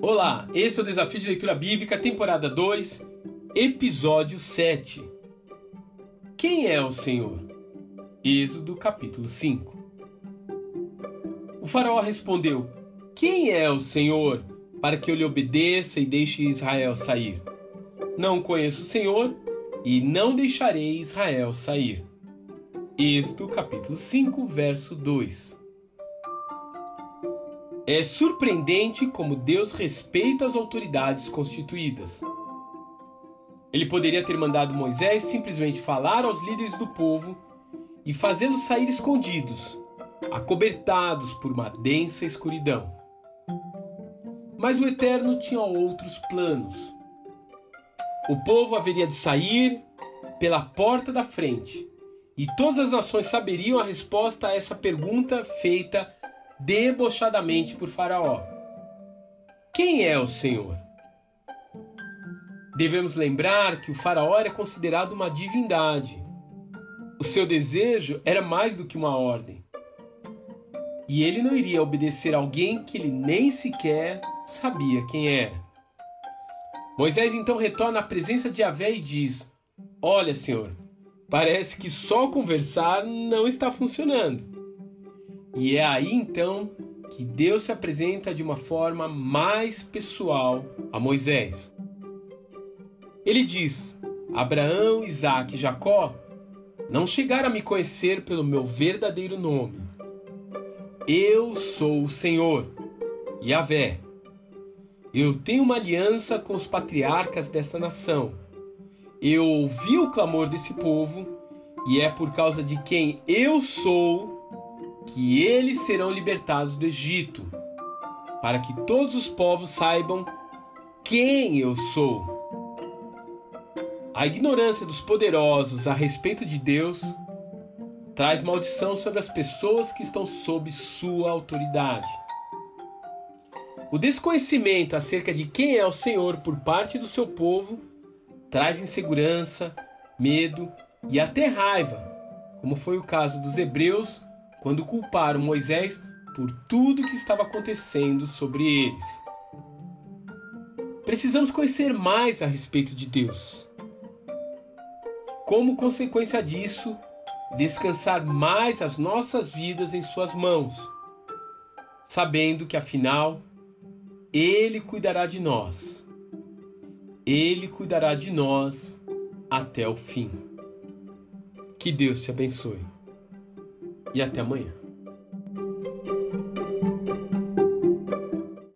Olá, esse é o Desafio de Leitura Bíblica, temporada 2, episódio 7. Quem é o Senhor? Êxodo capítulo 5. O faraó respondeu: Quem é o Senhor para que eu lhe obedeça e deixe Israel sair? Não conheço o Senhor e não deixarei Israel sair. Êxodo capítulo 5, verso 2. É surpreendente como Deus respeita as autoridades constituídas. Ele poderia ter mandado Moisés simplesmente falar aos líderes do povo e fazê-los sair escondidos, acobertados por uma densa escuridão. Mas o Eterno tinha outros planos. O povo haveria de sair pela porta da frente, e todas as nações saberiam a resposta a essa pergunta feita debochadamente por Faraó: Quem é o Senhor? Devemos lembrar que o Faraó era considerado uma divindade. O seu desejo era mais do que uma ordem. E ele não iria obedecer a alguém que ele nem sequer sabia quem era. Moisés então retorna à presença de Javé e diz: Olha, Senhor, parece que só conversar não está funcionando. E é aí então que Deus se apresenta de uma forma mais pessoal a Moisés. Ele diz: Abraão, Isaac e Jacó não chegaram a me conhecer pelo meu verdadeiro nome. Eu sou o Senhor, Yahvé. Eu tenho uma aliança com os patriarcas desta nação. Eu ouvi o clamor desse povo e é por causa de quem eu sou que eles serão libertados do Egito, para que todos os povos saibam quem eu sou. A ignorância dos poderosos a respeito de Deus traz maldição sobre as pessoas que estão sob sua autoridade. O desconhecimento acerca de quem é o Senhor por parte do seu povo traz insegurança, medo e até raiva, como foi o caso dos hebreus quando culparam Moisés por tudo que estava acontecendo sobre eles. Precisamos conhecer mais a respeito de Deus. Como consequência disso, descansar mais as nossas vidas em Suas mãos, sabendo que afinal Ele cuidará de nós. Ele cuidará de nós até o fim. Que Deus te abençoe e até amanhã.